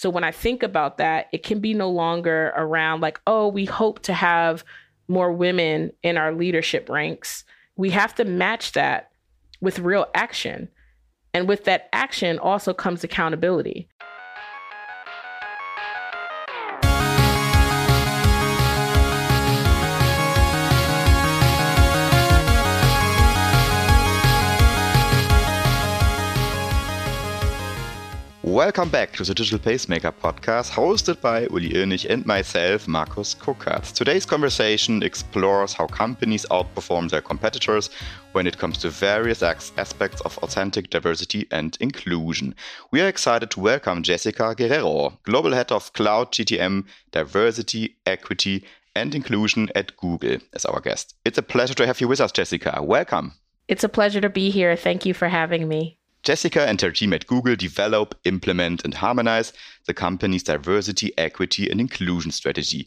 So when I think about that, it can be no longer around like, oh, we hope to have more women in our leadership ranks. We have to match that with real action. And with that action also comes accountability. Welcome back to the Digital Pacemaker podcast, hosted by Uli Irnich and myself, Markus Kuckertz. Today's conversation explores how companies outperform their competitors when it comes to various aspects of authentic diversity and inclusion. We are excited to welcome Jessica Guerrero, Global Head of Cloud GTM, Diversity, Equity, and Inclusion at Google, as our guest. It's a pleasure to have you with us, Jessica. Welcome. It's a pleasure to be here. Thank you for having me. Jessica and her team at Google develop, implement, and harmonize the company's diversity, equity, and inclusion strategy.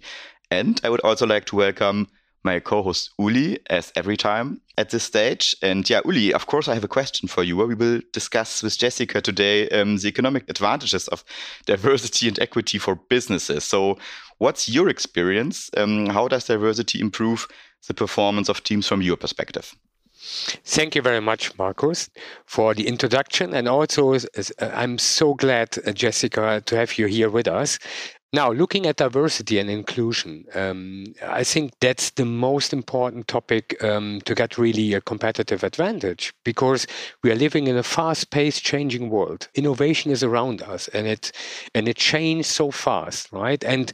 And I would also like to welcome my co-host Uli, as every time at this stage. And yeah, Uli, of course, I have a question for you. We will discuss with Jessica today um, the economic advantages of diversity and equity for businesses. So, what's your experience? Um, how does diversity improve the performance of teams from your perspective? Thank you very much, Markus, for the introduction. And also, I'm so glad, uh, Jessica, to have you here with us. Now, looking at diversity and inclusion, um, I think that's the most important topic um, to get really a competitive advantage because we are living in a fast-paced, changing world. Innovation is around us, and it and it changes so fast, right? And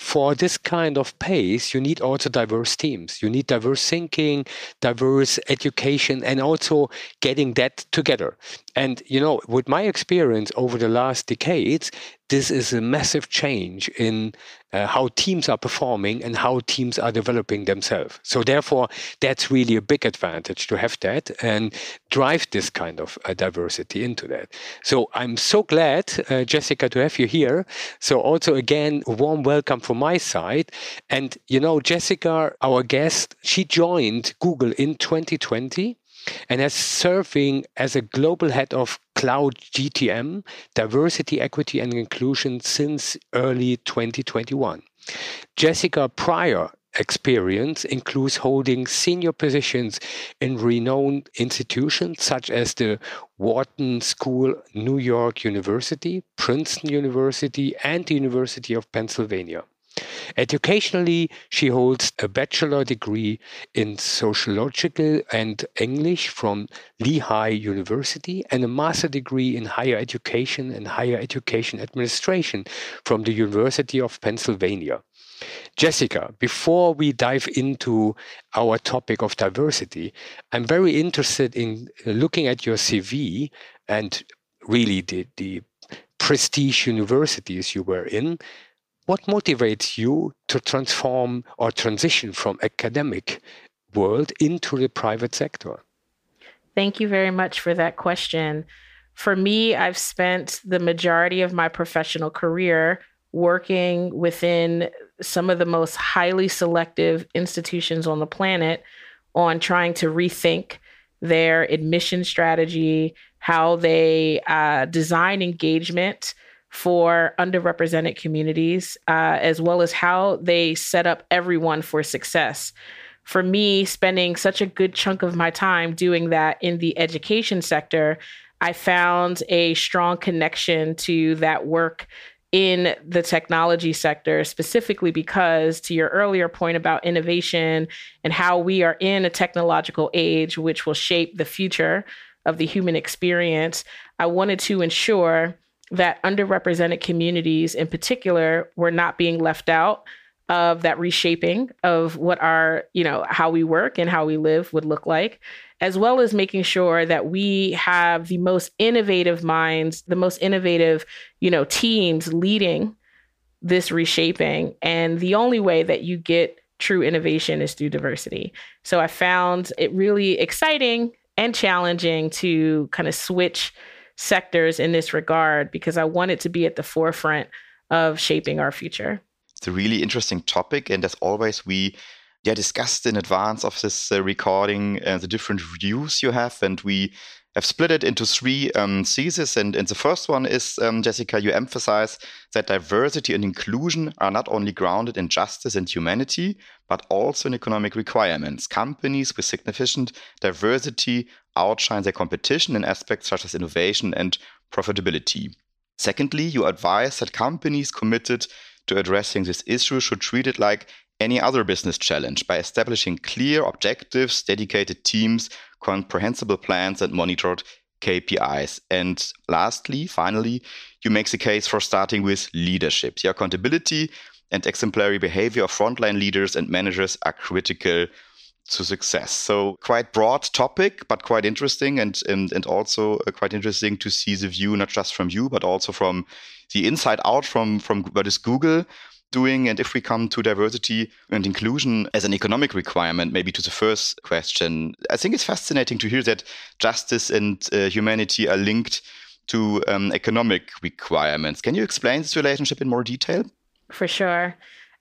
for this kind of pace, you need also diverse teams. You need diverse thinking, diverse education, and also getting that together. And, you know, with my experience over the last decades, this is a massive change in uh, how teams are performing and how teams are developing themselves. So, therefore, that's really a big advantage to have that and drive this kind of uh, diversity into that. So, I'm so glad, uh, Jessica, to have you here. So, also, again, warm welcome from my side. And, you know, Jessica, our guest, she joined Google in 2020 and as serving as a global head of cloud GTM, diversity, equity, and inclusion since early 2021. Jessica prior experience includes holding senior positions in renowned institutions such as the Wharton School, New York University, Princeton University, and the University of Pennsylvania. Educationally, she holds a bachelor degree in sociological and English from Lehigh University and a master degree in higher education and higher education administration from the University of Pennsylvania. Jessica, before we dive into our topic of diversity, I'm very interested in looking at your CV and really the, the prestige universities you were in what motivates you to transform or transition from academic world into the private sector? Thank you very much for that question. For me, I've spent the majority of my professional career working within some of the most highly selective institutions on the planet on trying to rethink their admission strategy, how they uh, design engagement for underrepresented communities, uh, as well as how they set up everyone for success. For me, spending such a good chunk of my time doing that in the education sector, I found a strong connection to that work in the technology sector, specifically because, to your earlier point about innovation and how we are in a technological age which will shape the future of the human experience, I wanted to ensure that underrepresented communities in particular were not being left out of that reshaping of what our, you know, how we work and how we live would look like, as well as making sure that we have the most innovative minds, the most innovative, you know, teams leading this reshaping. And the only way that you get true innovation is through diversity. So I found it really exciting and challenging to kind of switch sectors in this regard because I wanted to be at the forefront of shaping our future. It's a really interesting topic. And as always, we yeah, discussed in advance of this uh, recording uh, the different views you have. And we I've split it into three um, theses. And, and the first one is, um, Jessica, you emphasize that diversity and inclusion are not only grounded in justice and humanity, but also in economic requirements. Companies with significant diversity outshine their competition in aspects such as innovation and profitability. Secondly, you advise that companies committed to addressing this issue should treat it like any other business challenge by establishing clear objectives, dedicated teams, comprehensible plans, and monitored KPIs. And lastly, finally, you make the case for starting with leadership. The accountability and exemplary behavior of frontline leaders and managers are critical to success. So quite broad topic, but quite interesting and, and, and also uh, quite interesting to see the view, not just from you, but also from the inside out from, from what is Google doing? And if we come to diversity and inclusion as an economic requirement, maybe to the first question, I think it's fascinating to hear that justice and uh, humanity are linked to um, economic requirements. Can you explain this relationship in more detail? For sure.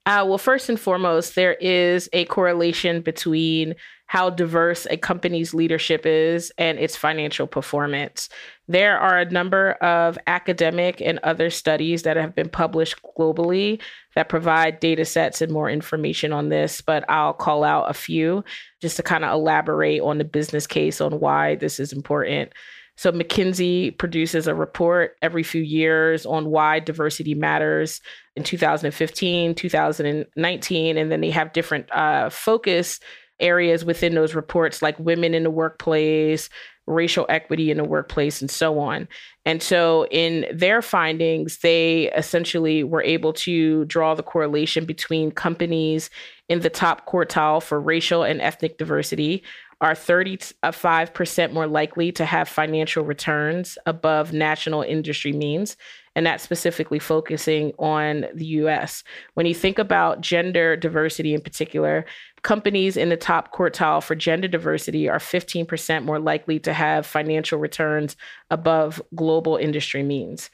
Uh, well, first and foremost, there is a correlation between how diverse a company's leadership is and its financial performance. There are a number of academic and other studies that have been published globally that provide data sets and more information on this, but I'll call out a few just to kind of elaborate on the business case on why this is important. So, McKinsey produces a report every few years on why diversity matters in 2015, 2019, and then they have different uh, focus areas within those reports, like women in the workplace, racial equity in the workplace, and so on. And so, in their findings, they essentially were able to draw the correlation between companies in the top quartile for racial and ethnic diversity are 35% more likely to have financial returns above national industry means and that's specifically focusing on the US. When you think about gender diversity in particular, companies in the top quartile for gender diversity are 15% more likely to have financial returns above global industry means.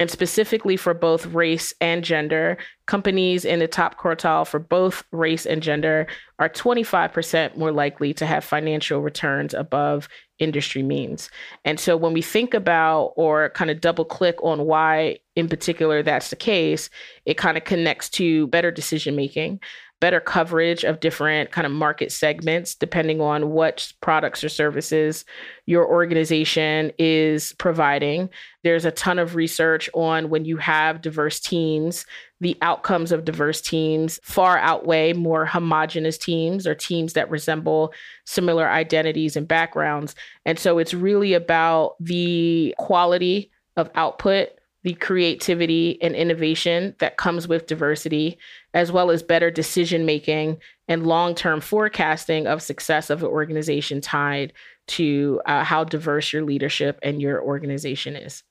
And specifically for both race and gender, companies in the top quartile for both race and gender are 25% more likely to have financial returns above industry means. And so when we think about or kind of double click on why in particular that's the case, it kind of connects to better decision making better coverage of different kind of market segments depending on what products or services your organization is providing. There's a ton of research on when you have diverse teams, the outcomes of diverse teams far outweigh more homogenous teams or teams that resemble similar identities and backgrounds. And so it's really about the quality of output the creativity and innovation that comes with diversity, as well as better decision making and long term forecasting of success of an organization tied to uh, how diverse your leadership and your organization is.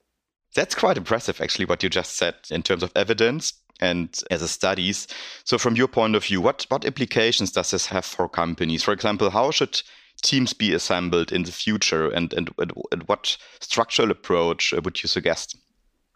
That's quite impressive, actually, what you just said in terms of evidence and as a studies. So, from your point of view, what, what implications does this have for companies? For example, how should teams be assembled in the future, and, and, and what structural approach would you suggest?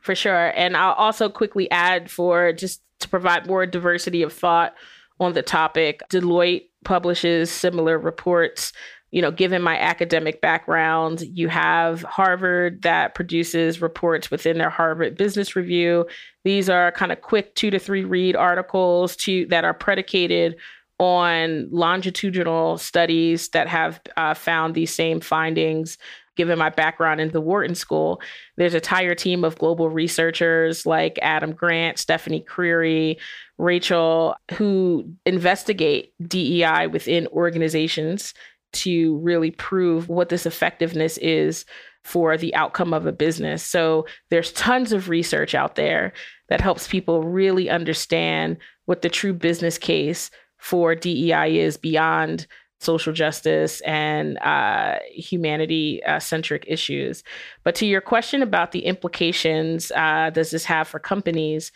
For sure. And I'll also quickly add for just to provide more diversity of thought on the topic, Deloitte publishes similar reports. You know, given my academic background, you have Harvard that produces reports within their Harvard Business Review. These are kind of quick two to three read articles to that are predicated on longitudinal studies that have uh, found these same findings given my background in the Wharton School, there's a entire team of global researchers like Adam Grant, Stephanie Creary, Rachel, who investigate DEI within organizations to really prove what this effectiveness is for the outcome of a business. So there's tons of research out there that helps people really understand what the true business case for DEI is beyond social justice and uh, humanity uh, centric issues. But to your question about the implications uh, does this have for companies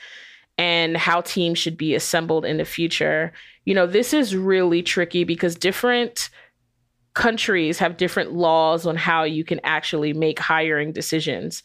and how teams should be assembled in the future, you know, this is really tricky because different countries have different laws on how you can actually make hiring decisions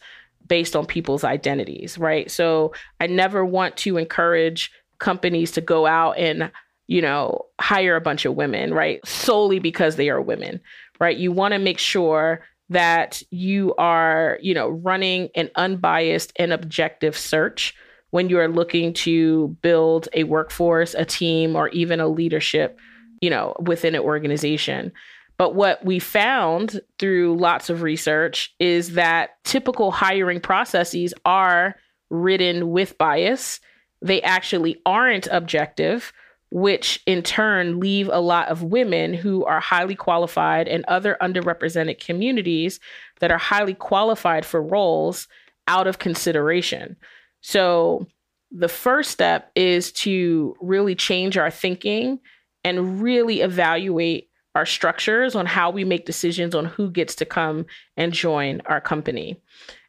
based on people's identities, right? So I never want to encourage companies to go out and you know, hire a bunch of women, right? Solely because they are women, right? You want to make sure that you are, you know, running an unbiased and objective search when you are looking to build a workforce, a team, or even a leadership, you know, within an organization. But what we found through lots of research is that typical hiring processes are ridden with bias. They actually aren't objective which in turn leave a lot of women who are highly qualified and other underrepresented communities that are highly qualified for roles out of consideration. So, the first step is to really change our thinking and really evaluate our structures on how we make decisions on who gets to come and join our company.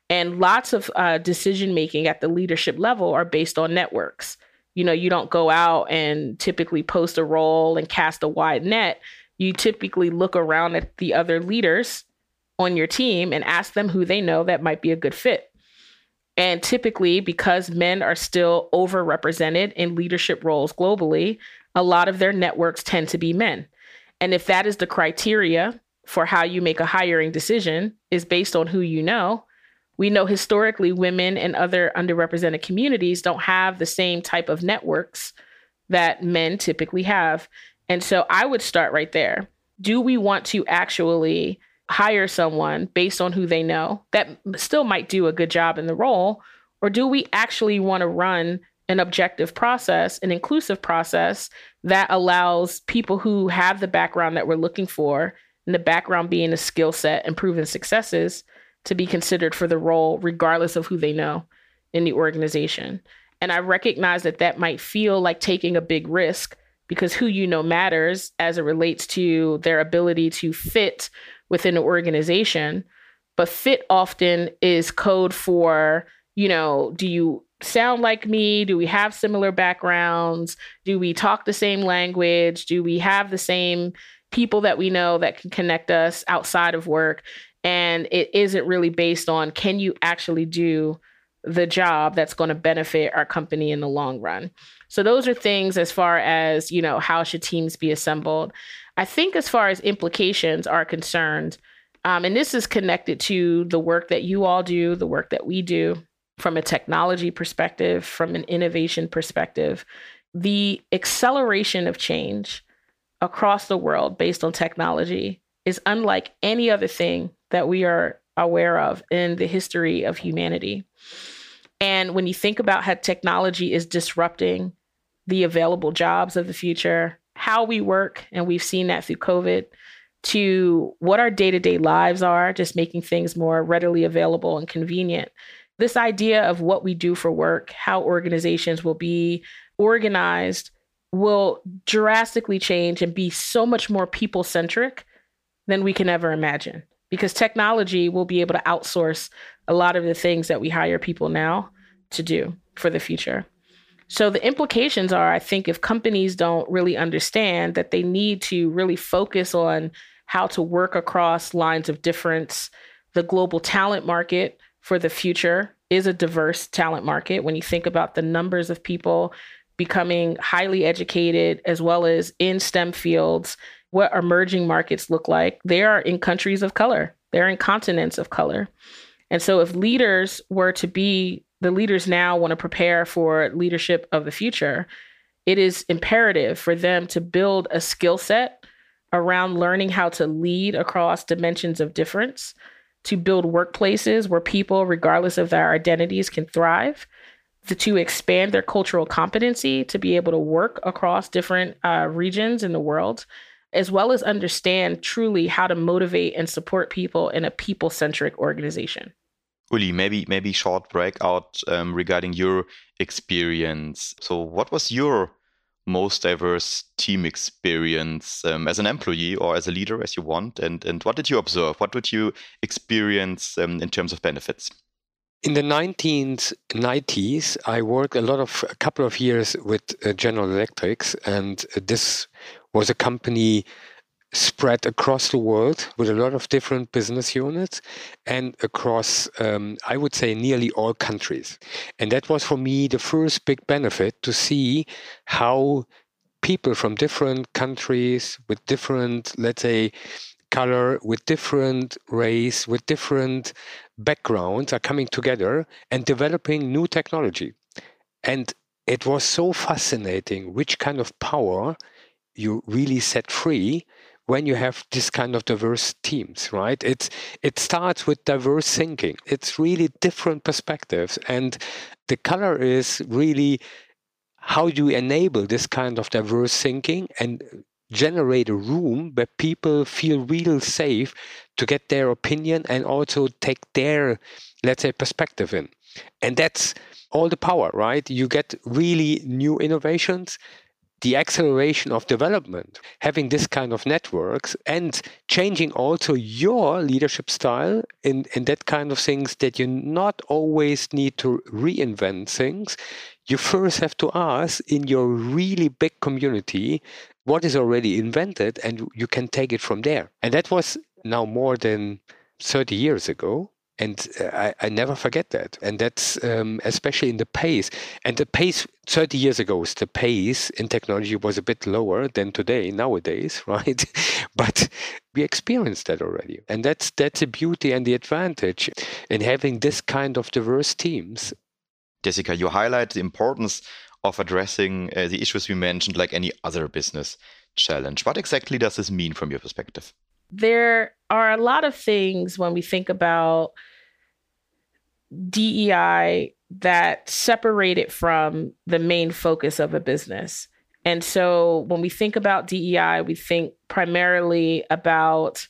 And lots of uh, decision making at the leadership level are based on networks you know, you don't go out and typically post a role and cast a wide net. You typically look around at the other leaders on your team and ask them who they know that might be a good fit. And typically, because men are still overrepresented in leadership roles globally, a lot of their networks tend to be men. And if that is the criteria for how you make a hiring decision is based on who you know, we know historically women and other underrepresented communities don't have the same type of networks that men typically have. And so I would start right there. Do we want to actually hire someone based on who they know that still might do a good job in the role? Or do we actually want to run an objective process, an inclusive process that allows people who have the background that we're looking for, and the background being a skill set and proven successes, to be considered for the role, regardless of who they know in the organization. And I recognize that that might feel like taking a big risk because who you know matters as it relates to their ability to fit within an organization. But fit often is code for, you know, do you sound like me? Do we have similar backgrounds? Do we talk the same language? Do we have the same people that we know that can connect us outside of work? And it isn't really based on can you actually do the job that's going to benefit our company in the long run. So those are things as far as, you know, how should teams be assembled. I think as far as implications are concerned, um, and this is connected to the work that you all do, the work that we do from a technology perspective, from an innovation perspective, the acceleration of change across the world based on technology is unlike any other thing that we are aware of in the history of humanity. And when you think about how technology is disrupting the available jobs of the future, how we work, and we've seen that through COVID, to what our day to day lives are, just making things more readily available and convenient. This idea of what we do for work, how organizations will be organized, will drastically change and be so much more people centric than we can ever imagine because technology will be able to outsource a lot of the things that we hire people now to do for the future. So the implications are I think if companies don't really understand that they need to really focus on how to work across lines of difference, the global talent market for the future is a diverse talent market when you think about the numbers of people becoming highly educated as well as in STEM fields what emerging markets look like, they are in countries of color, they're in continents of color. And so, if leaders were to be the leaders now want to prepare for leadership of the future, it is imperative for them to build a skill set around learning how to lead across dimensions of difference, to build workplaces where people, regardless of their identities, can thrive, to expand their cultural competency to be able to work across different uh, regions in the world as well as understand truly how to motivate and support people in a people centric organization. Uli, maybe maybe short breakout um, regarding your experience. So, what was your most diverse team experience um, as an employee or as a leader, as you want? And and what did you observe? What did you experience um, in terms of benefits? In the 1990s, I worked a lot of a couple of years with uh, General Electrics, and this was a company spread across the world with a lot of different business units and across, um, I would say, nearly all countries. And that was for me the first big benefit to see how people from different countries with different, let's say, color, with different race, with different backgrounds are coming together and developing new technology. And it was so fascinating which kind of power you really set free when you have this kind of diverse teams right? It's it starts with diverse thinking. It's really different perspectives and the color is really how do you enable this kind of diverse thinking and generate a room where people feel real safe to get their opinion and also take their let's say perspective in. And that's all the power right? You get really new innovations the acceleration of development, having this kind of networks and changing also your leadership style in, in that kind of things that you not always need to reinvent things. You first have to ask in your really big community what is already invented and you can take it from there. And that was now more than 30 years ago. And uh, I, I never forget that. And that's um, especially in the pace. And the pace 30 years ago, the pace in technology was a bit lower than today, nowadays, right? but we experienced that already. And that's that's the beauty and the advantage in having this kind of diverse teams. Jessica, you highlight the importance of addressing uh, the issues we mentioned like any other business challenge. What exactly does this mean from your perspective? There are a lot of things when we think about DEI that separate it from the main focus of a business. And so when we think about DEI, we think primarily about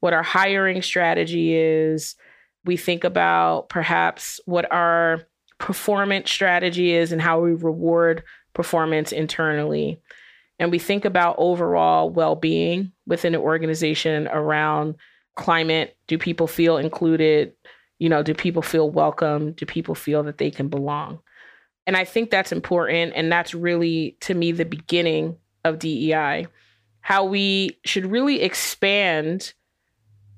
what our hiring strategy is. We think about perhaps what our performance strategy is and how we reward performance internally. And we think about overall well being within an organization around climate. Do people feel included? You know, do people feel welcome? Do people feel that they can belong? And I think that's important. And that's really, to me, the beginning of DEI. How we should really expand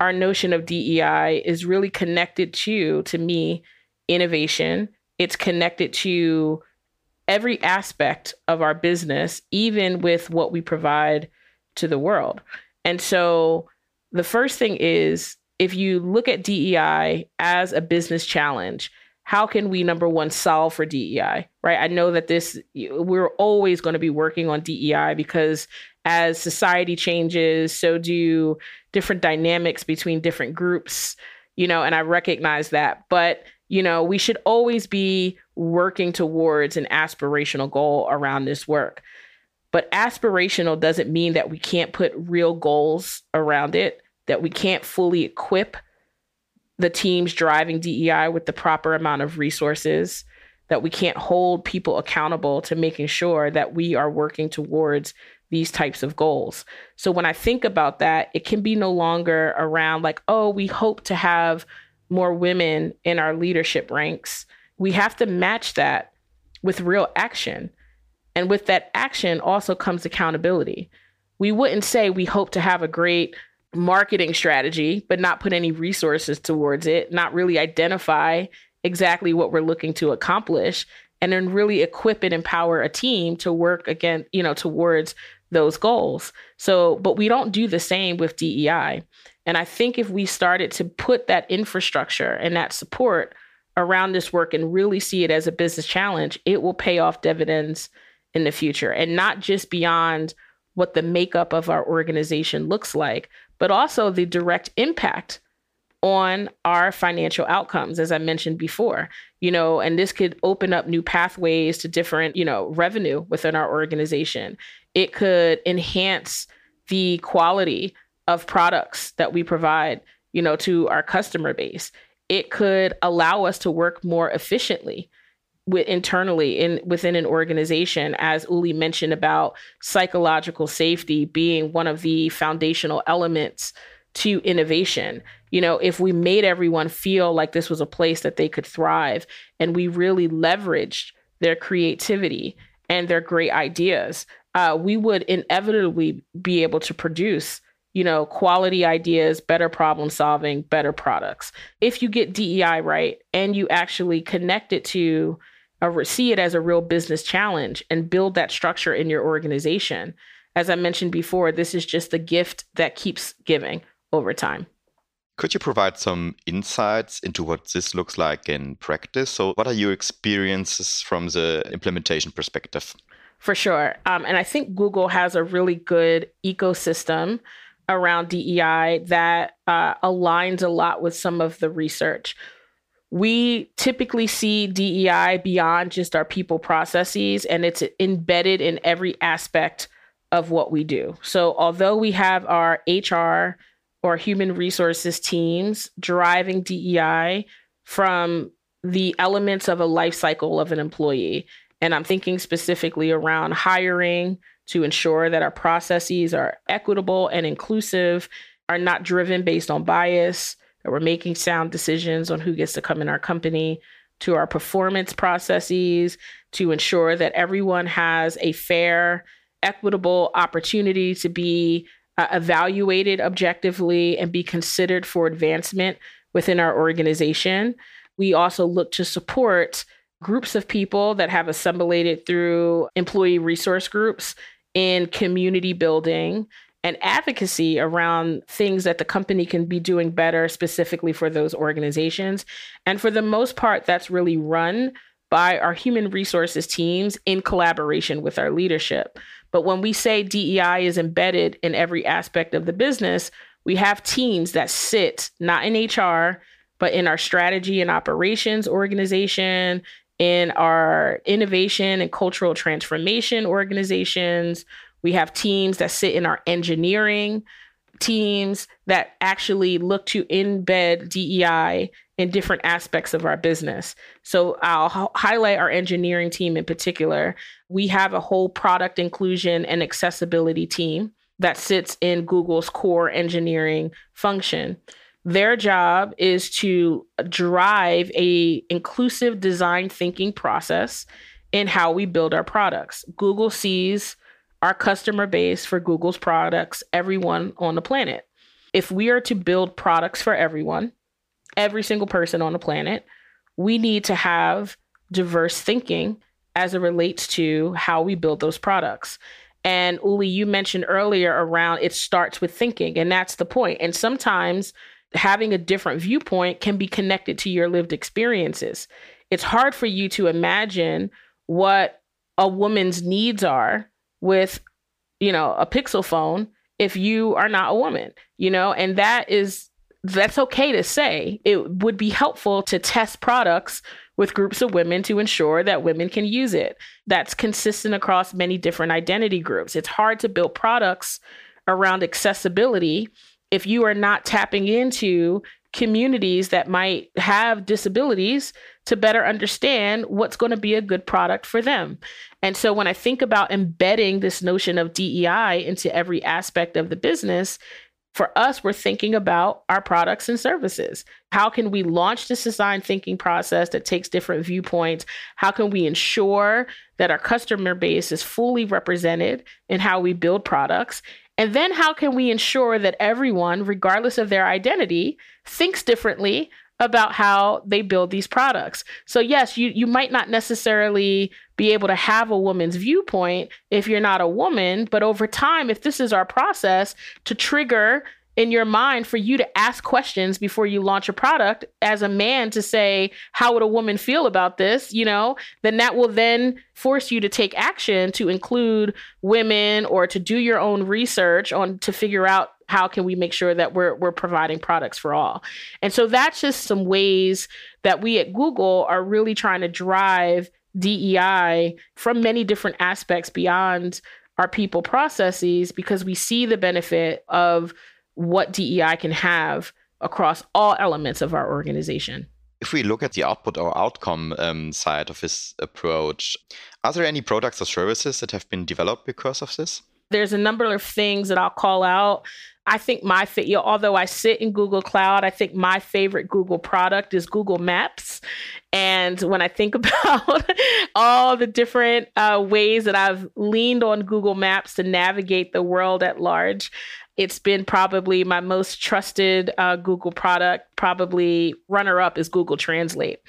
our notion of DEI is really connected to, to me, innovation. It's connected to every aspect of our business, even with what we provide to the world. And so the first thing is if you look at DEI as a business challenge, how can we number one solve for DEI, right? I know that this we're always going to be working on DEI because as society changes, so do different dynamics between different groups, you know, and I recognize that. But, you know, we should always be working towards an aspirational goal around this work. But aspirational doesn't mean that we can't put real goals around it that we can't fully equip the teams driving DEI with the proper amount of resources, that we can't hold people accountable to making sure that we are working towards these types of goals. So when I think about that, it can be no longer around like, oh, we hope to have more women in our leadership ranks. We have to match that with real action. And with that action also comes accountability. We wouldn't say we hope to have a great marketing strategy, but not put any resources towards it, not really identify exactly what we're looking to accomplish, and then really equip and empower a team to work again, you know, towards those goals. So, but we don't do the same with DEI. And I think if we started to put that infrastructure and that support around this work and really see it as a business challenge, it will pay off dividends in the future and not just beyond what the makeup of our organization looks like, but also the direct impact on our financial outcomes as i mentioned before you know and this could open up new pathways to different you know revenue within our organization. It could enhance the quality of products that we provide you know to our customer base. It could allow us to work more efficiently with internally in within an organization as uli mentioned about psychological safety being one of the foundational elements to innovation. You know if we made everyone feel like this was a place that they could thrive and we really leveraged their creativity and their great ideas uh, we would inevitably be able to produce you know quality ideas better problem solving better products. If you get dei right and you actually connect it to see it as a real business challenge and build that structure in your organization. As I mentioned before, this is just the gift that keeps giving, over time. Could you provide some insights into what this looks like in practice? So, what are your experiences from the implementation perspective? For sure. Um, and I think Google has a really good ecosystem around DEI that uh, aligns a lot with some of the research. We typically see DEI beyond just our people processes, and it's embedded in every aspect of what we do. So, although we have our HR or human resources teams driving DEI from the elements of a life cycle of an employee. And I'm thinking specifically around hiring to ensure that our processes are equitable and inclusive, are not driven based on bias, we're making sound decisions on who gets to come in our company, to our performance processes, to ensure that everyone has a fair, equitable opportunity to be uh, evaluated objectively and be considered for advancement within our organization. We also look to support groups of people that have assimilated through employee resource groups in community building and advocacy around things that the company can be doing better specifically for those organizations. And for the most part, that's really run by our human resources teams in collaboration with our leadership. But when we say DEI is embedded in every aspect of the business, we have teams that sit not in HR, but in our strategy and operations organization, in our innovation and cultural transformation organizations. We have teams that sit in our engineering teams that actually look to embed DEI in different aspects of our business. So I'll h- highlight our engineering team in particular. We have a whole product inclusion and accessibility team that sits in Google's core engineering function. Their job is to drive a inclusive design thinking process in how we build our products. Google sees our customer base for Google's products, everyone on the planet. If we are to build products for everyone, every single person on the planet, we need to have diverse thinking as it relates to how we build those products. And Uli, you mentioned earlier around it starts with thinking, and that's the point. And sometimes having a different viewpoint can be connected to your lived experiences. It's hard for you to imagine what a woman's needs are with, you know, a pixel phone if you are not a woman, you know, and that is that's okay to say. It would be helpful to test products with groups of women to ensure that women can use it. That's consistent across many different identity groups. It's hard to build products around accessibility if you are not tapping into communities that might have disabilities to better understand what's going to be a good product for them. And so when I think about embedding this notion of DEI into every aspect of the business, for us, we're thinking about our products and services. How can we launch this design thinking process that takes different viewpoints? How can we ensure that our customer base is fully represented in how we build products? And then how can we ensure that everyone, regardless of their identity, thinks differently about how they build these products. So yes, you you might not necessarily be able to have a woman's viewpoint if you're not a woman, but over time if this is our process to trigger in your mind for you to ask questions before you launch a product as a man to say how would a woman feel about this? You know then that will then force you to take action to include women or to do your own research on to figure out how can we make sure that we're we're providing products for all. And so that's just some ways that we at google are really trying to drive dei from many different aspects beyond our people processes because we see the benefit of what dei can have across all elements of our organization if we look at the output or outcome um, side of this approach, are there any products or services that have been developed because of this? There's a number of things that I'll call out. I think my know, although I sit in Google Cloud, I think my favorite Google product is Google Maps. And when I think about all the different uh, ways that I've leaned on Google Maps to navigate the world at large, it's been probably my most trusted uh, Google product. Probably runner up is Google Translate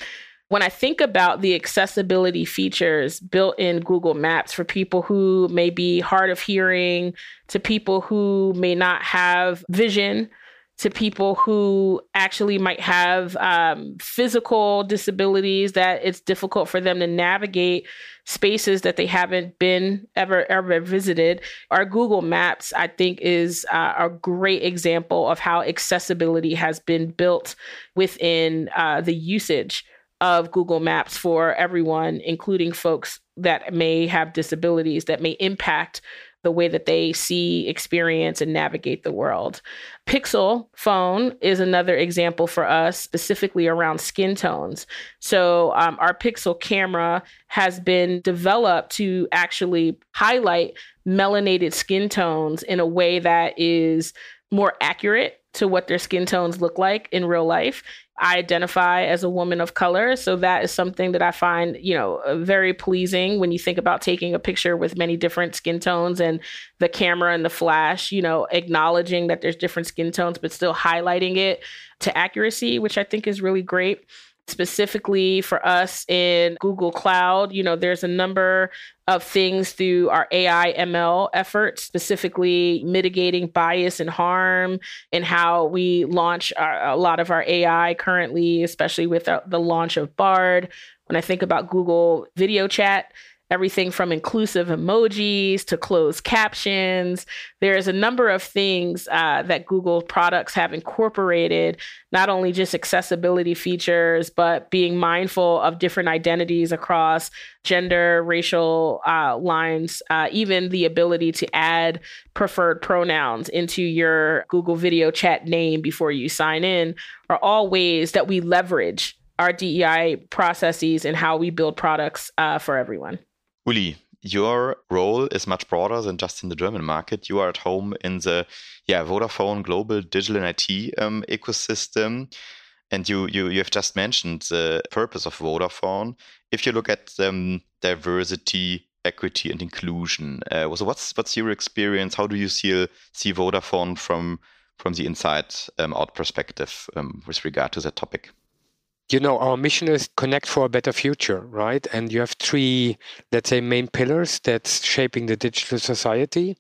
when I think about the accessibility features built in Google Maps for people who may be hard of hearing, to people who may not have vision, to people who actually might have um, physical disabilities that it's difficult for them to navigate spaces that they haven't been ever ever visited. Our Google Maps, I think, is uh, a great example of how accessibility has been built within uh, the usage of Google Maps for everyone, including folks that may have disabilities that may impact the way that they see, experience, and navigate the world. Pixel phone is another example for us, specifically around skin tones. So, um, our Pixel camera has been developed to actually highlight melanated skin tones in a way that is more accurate to what their skin tones look like in real life I identify as a woman of color. So that is something that I find, you know, uh, very pleasing when you think about taking a picture with many different skin tones and the camera and the flash, you know, acknowledging that there's different skin tones, but still highlighting it to accuracy, which I think is really great specifically for us in Google Cloud. You know, there's a number of things through our AI ML efforts, specifically mitigating bias and harm, and how we launch our, a lot of our AI currently, especially with uh, the launch of Bard. When I think about Google Video Chat, everything from inclusive emojis to closed captions. There's a number of things uh, that Google products have incorporated, not only just accessibility features, but being mindful of different identities across gender, racial uh, lines, uh, even the ability to add preferred pronouns into your Google video chat name before you sign in are all ways that we leverage our DEI processes and how we build products uh, for everyone. Uli, your role is much broader than just in the German market. You are at home in the yeah Vodafone global digital and IT um, ecosystem, and you, you you have just mentioned the purpose of Vodafone. If you look at um, diversity, equity, and inclusion, uh, so what's what's your experience? How do you see see Vodafone from from the inside um, out perspective um, with regard to that topic? You know, our mission is connect for a better future, right? And you have three, let's say, main pillars that's shaping the digital society.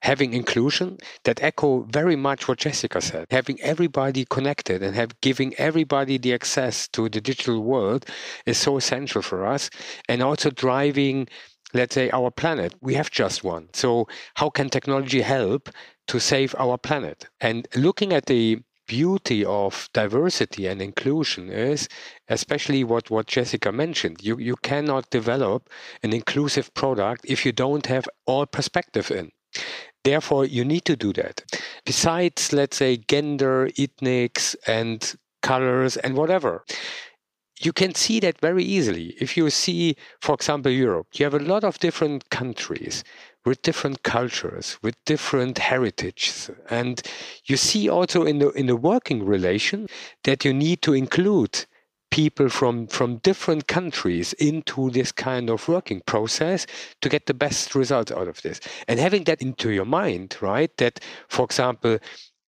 Having inclusion that echo very much what Jessica said. Having everybody connected and have giving everybody the access to the digital world is so essential for us. And also driving let's say our planet we have just one so how can technology help to save our planet and looking at the beauty of diversity and inclusion is especially what, what Jessica mentioned. You, you cannot develop an inclusive product if you don't have all perspective in. Therefore, you need to do that. Besides, let's say, gender, ethnics, and colors, and whatever, you can see that very easily. If you see, for example, Europe, you have a lot of different countries with different cultures, with different heritages. And you see also in the in the working relation that you need to include people from from different countries into this kind of working process to get the best results out of this and having that into your mind right that for example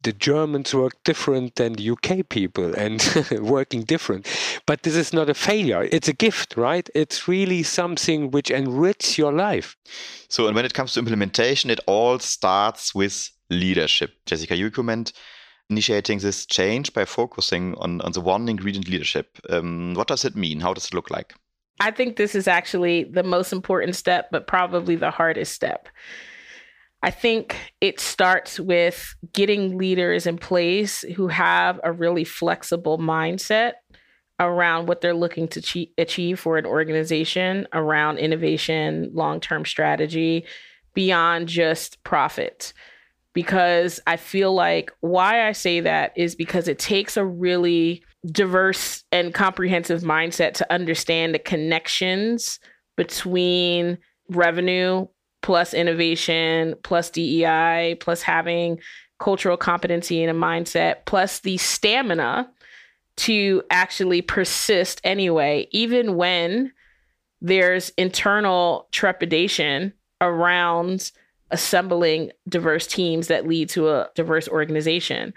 the Germans work different than the UK people and working different. But this is not a failure. It's a gift, right? It's really something which enriches your life. So, and when it comes to implementation, it all starts with leadership. Jessica, you comment initiating this change by focusing on, on the one ingredient leadership. Um, what does it mean? How does it look like? I think this is actually the most important step, but probably the hardest step. I think it starts with getting leaders in place who have a really flexible mindset around what they're looking to achieve for an organization, around innovation, long term strategy, beyond just profit. Because I feel like why I say that is because it takes a really diverse and comprehensive mindset to understand the connections between revenue, plus innovation, plus DEI, plus having cultural competency and a mindset, plus the stamina to actually persist anyway, even when there's internal trepidation around assembling diverse teams that lead to a diverse organization.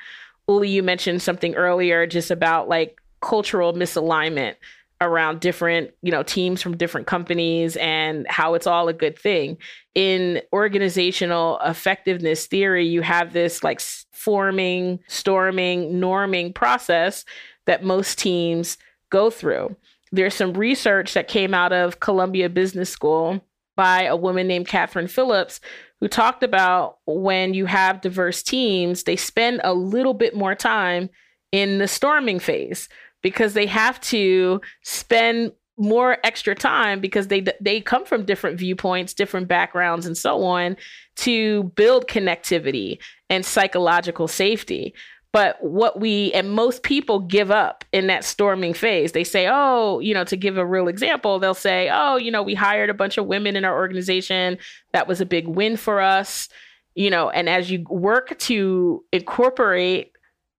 Uli, you mentioned something earlier just about like cultural misalignment around different, you know, teams from different companies and how it's all a good thing. In organizational effectiveness theory, you have this like forming, storming, norming process that most teams go through. There's some research that came out of Columbia Business School by a woman named Katherine Phillips who talked about when you have diverse teams, they spend a little bit more time in the storming phase because they have to spend more extra time because they they come from different viewpoints, different backgrounds and so on to build connectivity and psychological safety. But what we and most people give up in that storming phase. They say, oh, you know, to give a real example, they'll say, oh, you know, we hired a bunch of women in our organization. That was a big win for us. You know, and as you work to incorporate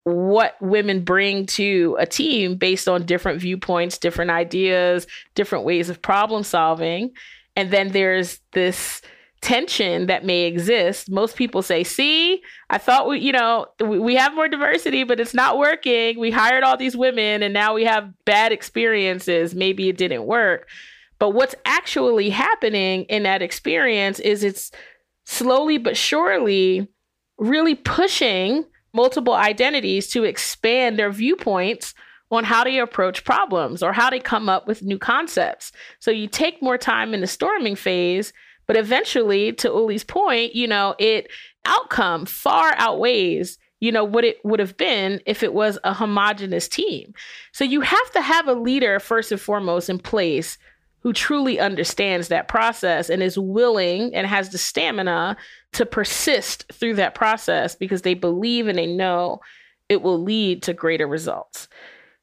what women bring to a team based on different viewpoints, different ideas, different ways of problem solving. And then there's this tension that may exist. Most people say, see, I thought we, you know, we, have more diversity, but it's not working. We hired all these women and now we have bad experiences. Maybe it didn't work. But what's actually happening in that experience is it's slowly but surely really pushing multiple identities to expand their viewpoints on how they approach problems or how they come up with new concepts. So you take more time in the storming phase, but eventually, to Uli's point, you know, it outcome far outweighs you know what it would have been if it was a homogenous team so you have to have a leader first and foremost in place who truly understands that process and is willing and has the stamina to persist through that process because they believe and they know it will lead to greater results.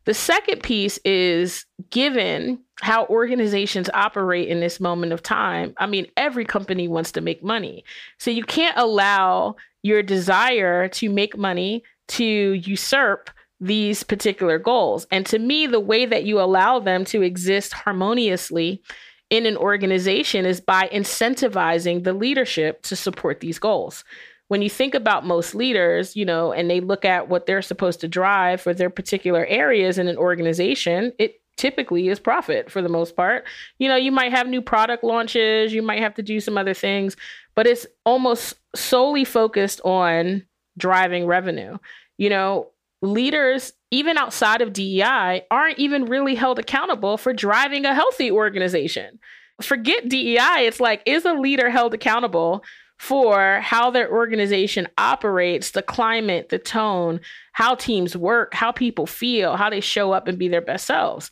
The second piece is given how organizations operate in this moment of time. I mean, every company wants to make money. So you can't allow your desire to make money to usurp these particular goals. And to me, the way that you allow them to exist harmoniously in an organization is by incentivizing the leadership to support these goals. When you think about most leaders, you know, and they look at what they're supposed to drive for their particular areas in an organization, it typically is profit for the most part. You know, you might have new product launches, you might have to do some other things, but it's almost solely focused on driving revenue. You know, leaders, even outside of DEI, aren't even really held accountable for driving a healthy organization. Forget DEI. It's like, is a leader held accountable for how their organization operates, the climate, the tone, how teams work, how people feel, how they show up and be their best selves?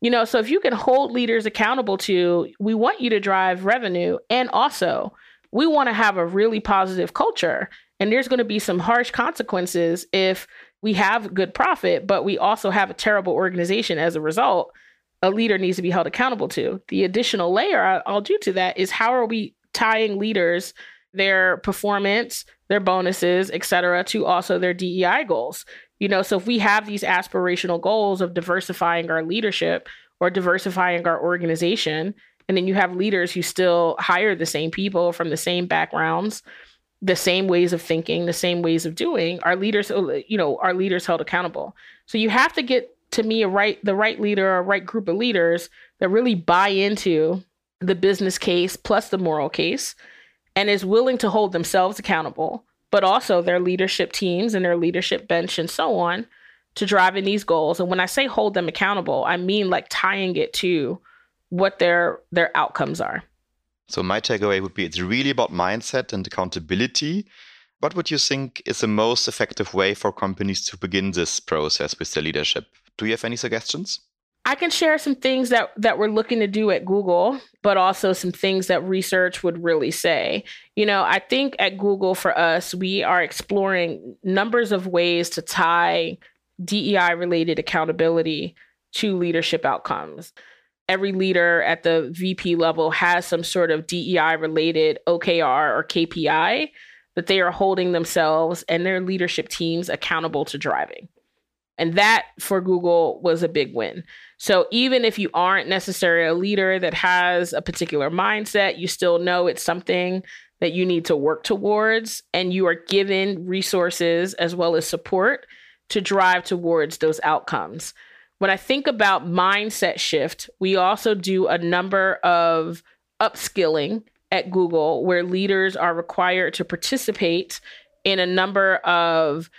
You know, so if you can hold leaders accountable to, we want you to drive revenue and also we want to have a really positive culture. And there's going to be some harsh consequences if we have good profit, but we also have a terrible organization as a result, a leader needs to be held accountable to. The additional layer I'll do to that is how are we tying leaders, their performance, their bonuses, et cetera, to also their DEI goals? You know, so if we have these aspirational goals of diversifying our leadership or diversifying our organization, and then you have leaders who still hire the same people from the same backgrounds the same ways of thinking, the same ways of doing, our leaders, uh, you know, our leaders held accountable. So you have to get to me a right, the right leader, or right group of leaders that really buy into the business case plus the moral case and is willing to hold themselves accountable, but also their leadership teams and their leadership bench and so on to driving these goals. And when I say hold them accountable, I mean like tying it to what their their outcomes are. So my takeaway would be it's really about mindset and accountability. What would you think is the most effective way for companies to begin this process with their leadership? Do you have any suggestions? I can share some things that that we're looking to do at Google, but also some things that research would really say. You know, I think at Google for us, we are exploring numbers of ways to tie DEI related accountability to leadership outcomes every leader at the VP level has some sort of DEI related OKR or KPI that they are holding themselves and their leadership teams accountable to driving. And that for Google was a big win. So even if you aren't necessarily a leader that has a particular mindset, you still know it's something that you need to work towards and you are given resources as well as support to drive towards those outcomes When I think about mindset shift, we also do a number of upskilling at Google where leaders are required to participate in a number of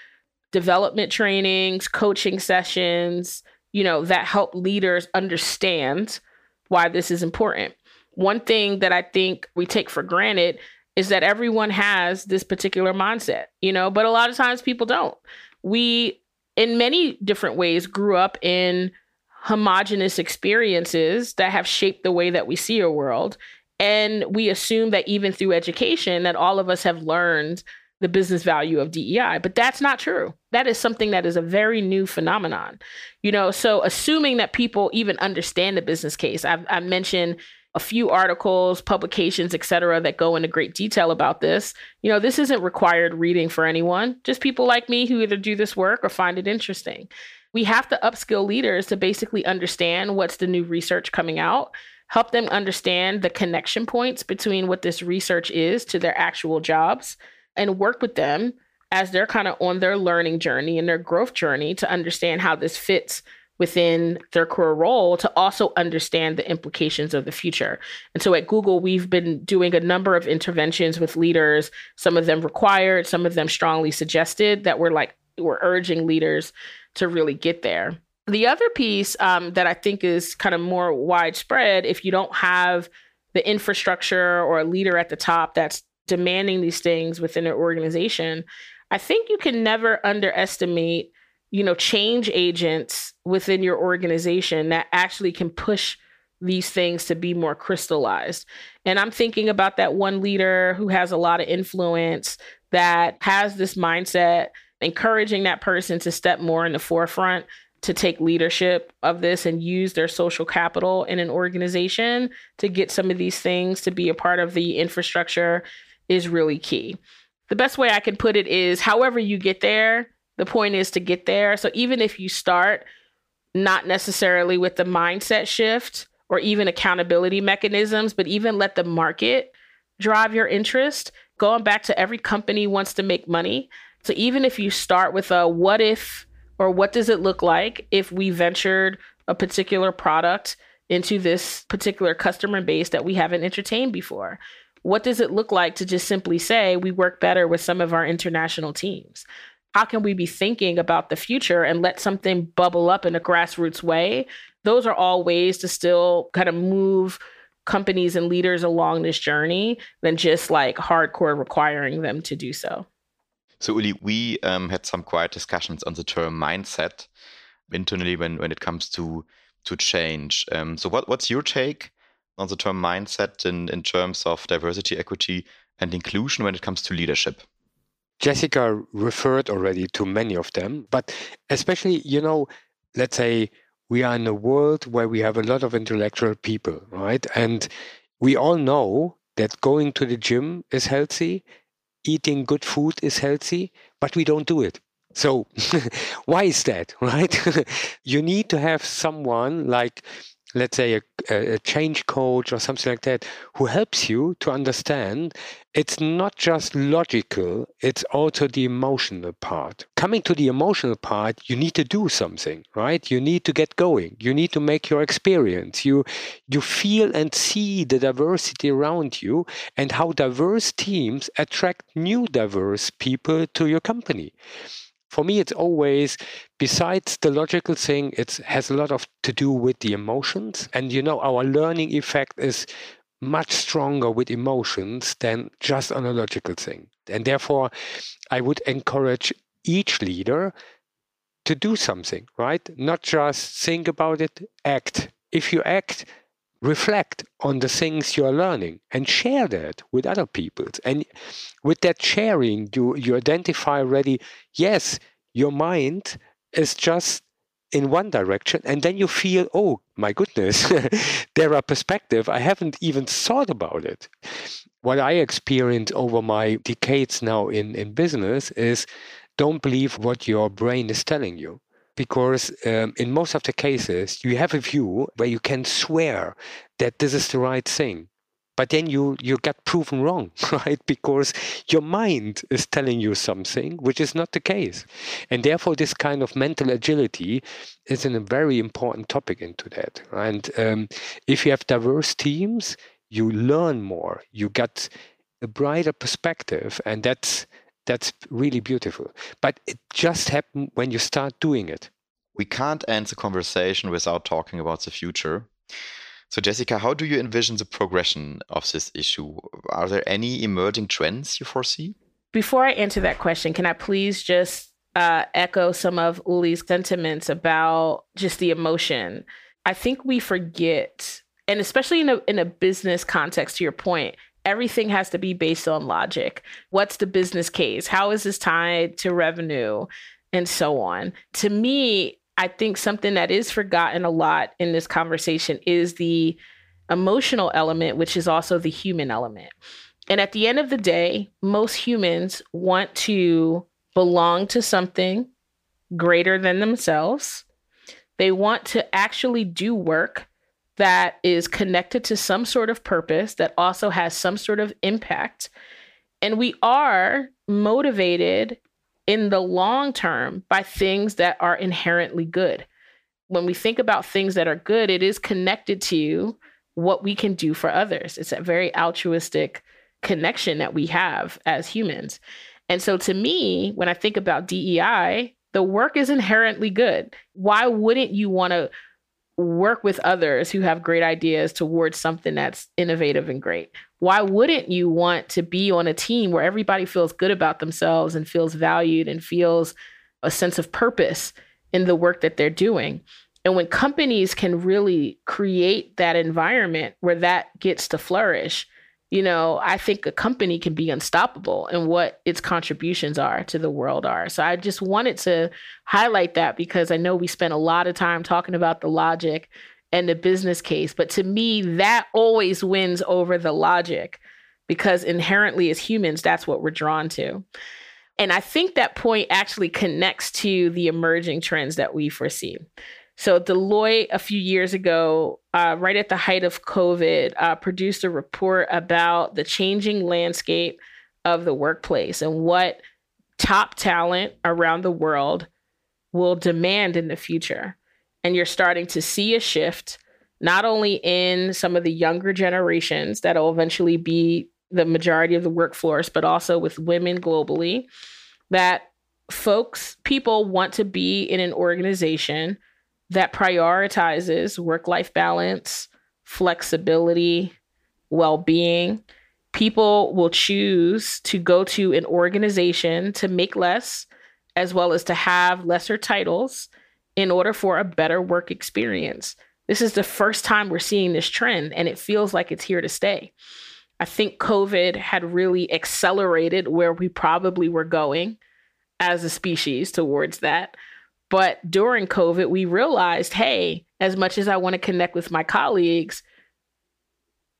development trainings, coaching sessions, you know, that help leaders understand why this is important. One thing that I think we take for granted is that everyone has this particular mindset, you know, but a lot of times people don't. We, in many different ways, grew up in homogenous experiences that have shaped the way that we see a world. And we assume that even through education, that all of us have learned the business value of DEI, but that's not true. That is something that is a very new phenomenon. You know, so assuming that people even understand the business case, I've, I mentioned a few articles, publications, et cetera, that go into great detail about this. You know, this isn't required reading for anyone, just people like me who either do this work or find it interesting. We have to upskill leaders to basically understand what's the new research coming out, help them understand the connection points between what this research is to their actual jobs and work with them as they're kind of on their learning journey and their growth journey to understand how this fits within their core role to also understand the implications of the future. And so at Google, we've been doing a number of interventions with leaders, some of them required, some of them strongly suggested that we're like, we're urging leaders to really get there. The other piece um, that I think is kind of more widespread, if you don't have the infrastructure or a leader at the top that's demanding these things within an organization, I think you can never underestimate, you know, change agents within your organization that actually can push these things to be more crystallized. And I'm thinking about that one leader who has a lot of influence that has this mindset, encouraging that person to step more in the forefront to take leadership of this and use their social capital in an organization to get some of these things to be a part of the infrastructure is really key. The best way I can put it is however you get there, the point is to get there. So even if you start not necessarily with the mindset shift or even accountability mechanisms, but even let the market drive your interest, going back to every company wants to make money. So even if you start with a what if or what does it look like if we ventured a particular product into this particular customer base that we haven't entertained before? What does it look like to just simply say we work better with some of our international teams? How can we be thinking about the future and let something bubble up in a grassroots way? Those are all ways to still kind of move companies and leaders along this journey than just like hardcore requiring them to do so. So, Uli, we um, had some quiet discussions on the term mindset internally when, when it comes to to change. Um, so, what, what's your take on the term mindset in, in terms of diversity, equity, and inclusion when it comes to leadership? Jessica referred already to many of them, but especially, you know, let's say we are in a world where we have a lot of intellectual people, right? And we all know that going to the gym is healthy, eating good food is healthy, but we don't do it. So, why is that, right? you need to have someone like let's say, a, a, change coach or something like that, who helps you to understand it's not just logical, it's also the emotional part. Coming to the emotional part, you need to do something, right? You need to get going. You need to make your experience. You you feel and see the diversity around you and how diverse teams attract new diverse people to your company for me it's always besides the logical thing it has a lot of to do with the emotions. And you know our learning effect is much stronger with emotions than just on a logical thing. And therefore i would encourage each leader to do something right? Not just think about it act. If you act reflect on the things you are learning and share that with other people. And with that sharing, you, you identify already, yes, your mind is just in one direction and then you feel oh my goodness there are perspective. I haven't even thought about it. What i experienced over my decades now in, in business is don't believe what your brain is telling you because um, in most of the cases you have a view where you can swear that this is the right thing but then you you get proven wrong right? Because your mind is telling you something which is not the case. And therefore this kind of mental agility is a very important topic into that and um, if you have diverse teams you learn more you get a brighter perspective and that's that's really beautiful but it just happens when you start doing it we can't end the conversation without talking about the future so, Jessica, how do you envision the progression of this issue? Are there any emerging trends you foresee? Before I answer that question, can I please just uh, echo some of Uli's sentiments about just the emotion? I think we forget, and especially in a in a business context, to your point, everything has to be based on logic. What's the business case? How is this tied to revenue? And so on. To me, I think something that is forgotten a lot in this conversation is the emotional element, which is also the human element. And at the end of the day, most humans want to belong to something greater than themselves. They want to actually do work that is connected to some sort of purpose that also has some sort of impact. And we are motivated in the long term by things that are inherently good. When we think about things that are good, it is connected to what we can do for others. It's a very altruistic connection that we have as humans. And so to me, when I think about DEI, the work is inherently good. Why wouldn't you want to work with others who have great ideas towards something that's innovative and great? why wouldn't you want to be on a team where everybody feels good about themselves and feels valued and feels a sense of purpose in the work that they're doing? And when companies can really create that environment where that gets to flourish, you know, I think a company can be unstoppable and what its contributions are to the world are. So I just wanted to highlight that because I know we spent a lot of time talking about the logic and the business case. But to me, that always wins over the logic because inherently, as humans, that's what we're drawn to. And I think that point actually connects to the emerging trends that we foresee. So, Deloitte, a few years ago, uh, right at the height of COVID, uh, produced a report about the changing landscape of the workplace and what top talent around the world will demand in the future. And you're starting to see a shift not only in some of the younger generations that'll eventually be the majority of the workforce but also with women globally that folks people want to be in an organization that prioritizes work-life balance flexibility well-being people will choose to go to an organization to make less as well as to have lesser titles in order for a better work experience. This is the first time we're seeing this trend, and it feels like it's here to stay. I think COVID had really accelerated where we probably were going as a species towards that. But during COVID, we realized hey, as much as I want to connect with my colleagues,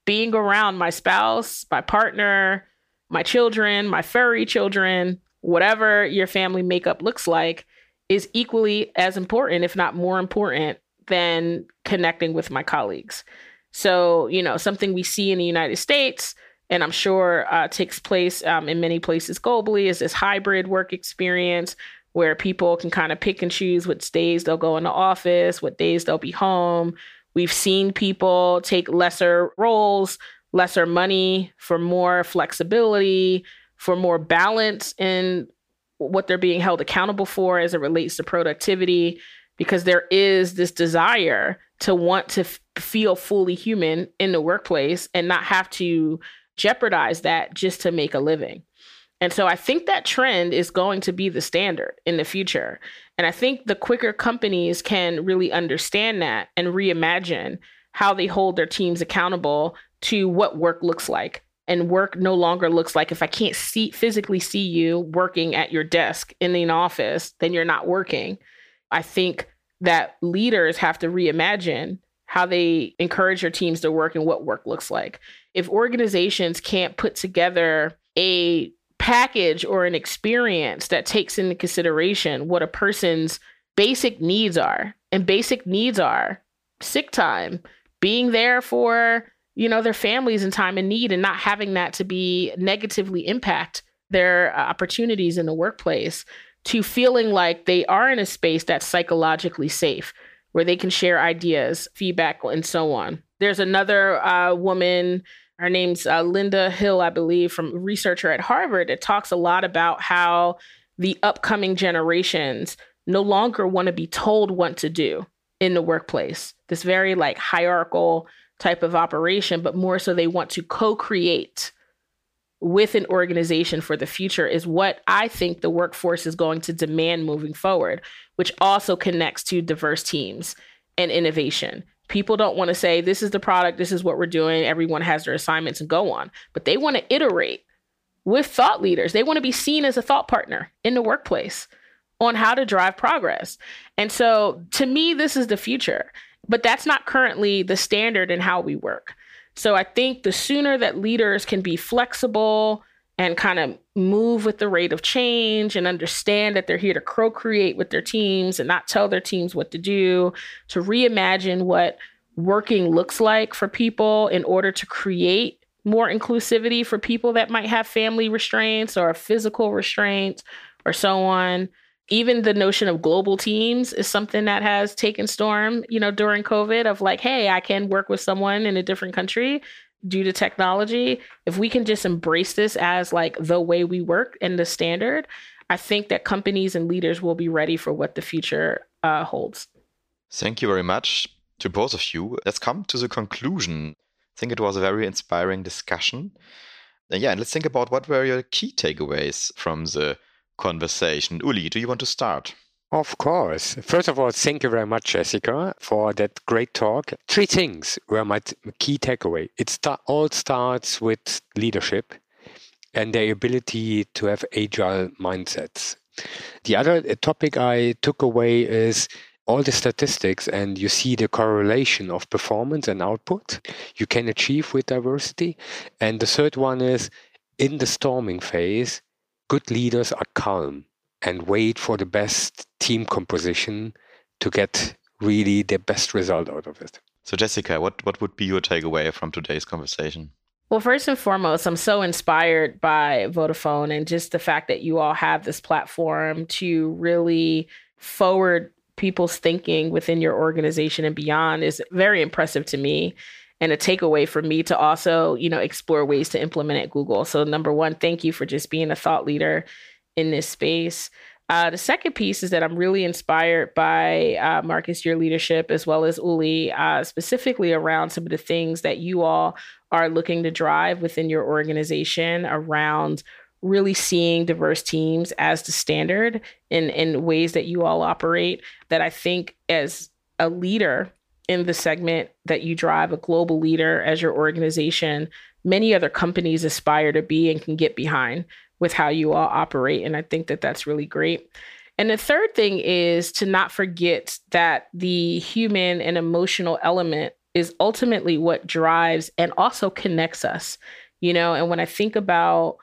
being around my spouse, my partner, my children, my furry children, whatever your family makeup looks like, is equally as important, if not more important, than connecting with my colleagues. So, you know, something we see in the United States, and I'm sure uh, takes place um, in many places globally, is this hybrid work experience where people can kind of pick and choose what days they'll go in the office, what days they'll be home. We've seen people take lesser roles, lesser money for more flexibility, for more balance in what they're being held accountable for as it relates to productivity because there is this desire to want to f- feel fully human in the workplace and not have to jeopardize that just to make a living. And so I think that trend is going to be the standard in the future. And I think the quicker companies can really understand that and reimagine how they hold their teams accountable to what work looks like and work no longer looks like if I can't see physically see you working at your desk in an office, then you're not working. I think that leaders have to reimagine how they encourage their teams to work and what work looks like. If organizations can't put together a package or an experience that takes into consideration what a person's basic needs are, and basic needs are sick time, being there for you know, their families in time of need and not having that to be negatively impact their uh, opportunities in the workplace to feeling like they are in a space that's psychologically safe where they can share ideas, feedback, and so on. There's another uh, woman, her name's uh, Linda Hill, I believe, from researcher at Harvard, It talks a lot about how the upcoming generations no longer want to be told what to do in the workplace. This very like hierarchical type of operation, but more so they want to co create with an organization for the future is what I think the workforce is going to demand moving forward, which also connects to diverse teams and innovation. People don't want to say, this is the product, this is what we're doing, everyone has their assignments and go on, but they want to iterate with thought leaders. They want to be seen as a thought partner in the workplace on how to drive progress. And so to me, this is the future, but that's not currently the standard in how we work. So I think the sooner that leaders can be flexible and kind of move with the rate of change and understand that they're here to co create with their teams and not tell their teams what to do, to reimagine what working looks like for people in order to create more inclusivity for people that might have family restraints or physical restraints or so on. Even the notion of global teams is something that has taken storm, you know, during COVID of like, hey, I can work with someone in a different country due to technology. If we can just embrace this as like the way we work and the standard, I think that companies and leaders will be ready for what the future uh, holds. Thank you very much to both of you. Let's come to the conclusion. I think it was a very inspiring discussion. And yeah, and let's think about what were your key takeaways from the conversation. Uli, do you want to start? Of course. First of all, thank you very much, Jessica, for that great talk. Three things were my key takeaway. It all starts with leadership and their ability to have agile mindsets. The other topic I took away is all the statistics, and you see the correlation of performance and output you can achieve with diversity. And the third one is in the storming phase, good leaders are calm and wait for the best team composition to get really the best result out of it. So, Jessica, what, what would be your takeaway from today's conversation? Well, first and foremost, I'm so inspired by Vodafone and just the fact that you all have this platform to really forward people's thinking within your organization and beyond is very impressive to me and a takeaway for me to also, you know, explore ways to implement at Google. So number one, thank you for just being a thought leader in this space. Uh, the second piece is that I'm really inspired by uh, Markus, your leadership, as well as Uli, uh, specifically around some of the things that you all are looking to drive within your organization around really seeing diverse teams as the standard in, in ways that you all operate. That I think as a leader, in the segment that you drive, a global leader as your organization, many other companies aspire to be and can get behind with how you all operate. And I think that that's really great. And the third thing is to not forget that the human and emotional element is ultimately what drives and also connects us. You know, and when I think about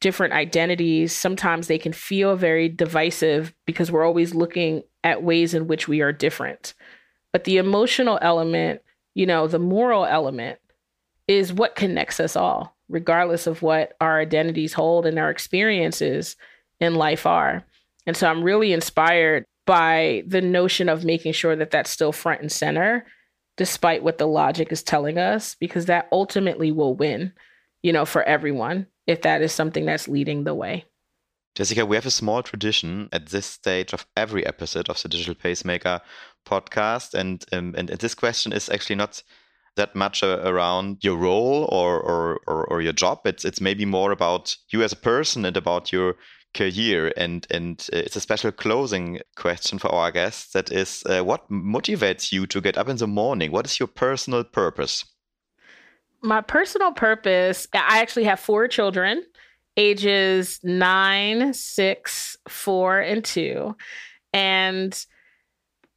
different identities, sometimes they can feel very divisive because we're always looking at ways in which we are different. But the emotional element, you know, the moral element is what connects us all, regardless of what our identities hold and our experiences in life are. And so I'm really inspired by the notion of making sure that that's still front and center, despite what the logic is telling us, because that ultimately will win, you know, for everyone if that is something that's leading the way. Jessica, we have a small tradition at this stage of every episode of the Digital Pacemaker podcast, and um, and, this question is actually not that much uh, around your role or, or, or or your job. It's it's maybe more about you as a person and about your career. And and uh, it's a special closing question for our guests. That is, uh, what motivates you to get up in the morning? What is your personal purpose? My personal purpose. I actually have four children ages nine, six, four, and two. And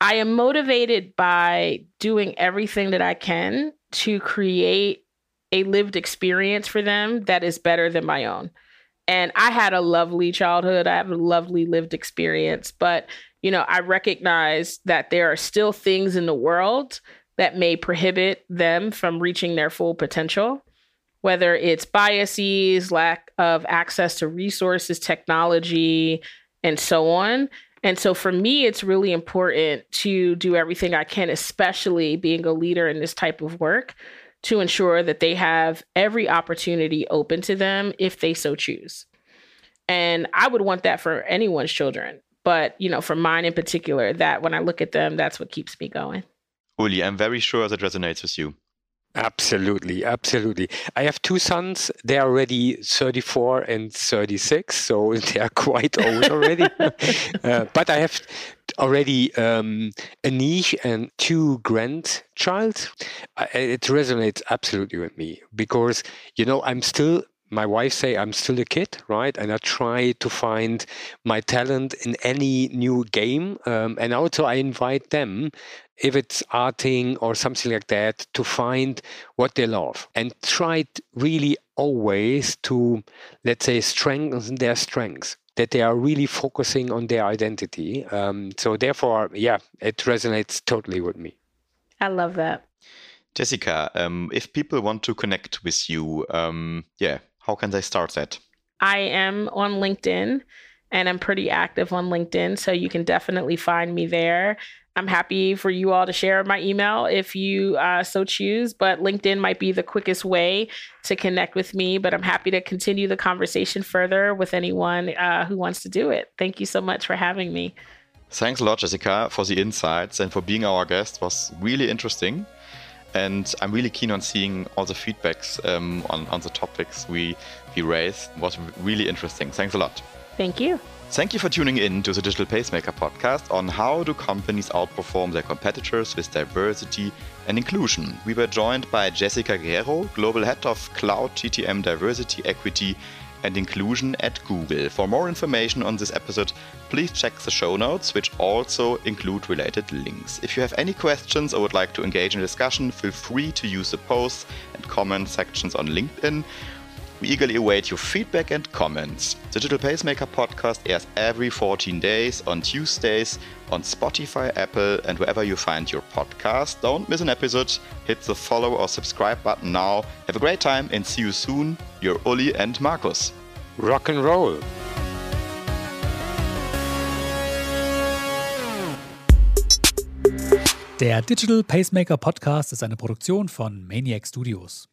I am motivated by doing everything that I can to create a lived experience for them that is better than my own. And I had a lovely childhood. I have a lovely lived experience, but you know, I recognize that there are still things in the world that may prohibit them from reaching their full potential, whether it's biases, lack of access to resources, technology, and so on. And so for me, it's really important to do everything I can, especially being a leader in this type of work, to ensure that they have every opportunity open to them if they so choose. And I would want that for anyone's children. But, you know, for mine in particular, that when I look at them, that's what keeps me going. Uli, I'm very sure that resonates with you. Absolutely, absolutely. I have two sons. They are already 34 and 36, so they are quite old already. uh, but I have already um, a niece and two grandchild. Uh, it resonates absolutely with me because, you know, I'm still my wife say i'm still a kid right and i try to find my talent in any new game um, and also i invite them if it's arting or something like that to find what they love and try really always to let's say strengthen their strengths that they are really focusing on their identity um, so therefore yeah it resonates totally with me i love that jessica um, if people want to connect with you um, yeah how can they start that? I am on LinkedIn and I'm pretty active on LinkedIn. So you can definitely find me there. I'm happy for you all to share my email if you uh, so choose, but LinkedIn might be the quickest way to connect with me. But I'm happy to continue the conversation further with anyone uh, who wants to do it. Thank you so much for having me. Thanks a lot, Jessica, for the insights and for being our guest. It was really interesting. And I'm really keen on seeing all the feedbacks um, on, on the topics we, we raised. It was really interesting. Thanks a lot. Thank you. Thank you for tuning in to the Digital Pacemaker podcast on how do companies outperform their competitors with diversity and inclusion. We were joined by Jessica Guerrero, Global Head of Cloud GTM Diversity, Equity and inclusion at Google. For more information on this episode, please check the show notes, which also include related links. If you have any questions or would like to engage in discussion, feel free to use the posts and comment sections on LinkedIn. We eagerly await your feedback and comments. The Digital Pacemaker podcast airs every 14 days on Tuesdays on Spotify, Apple, and wherever you find your podcast. Don't miss an episode. Hit the follow or subscribe button now. Have a great time and see you soon. Your Uli and Markus. Rock and roll. Der Digital Pacemaker Podcast ist eine Produktion von Maniac Studios.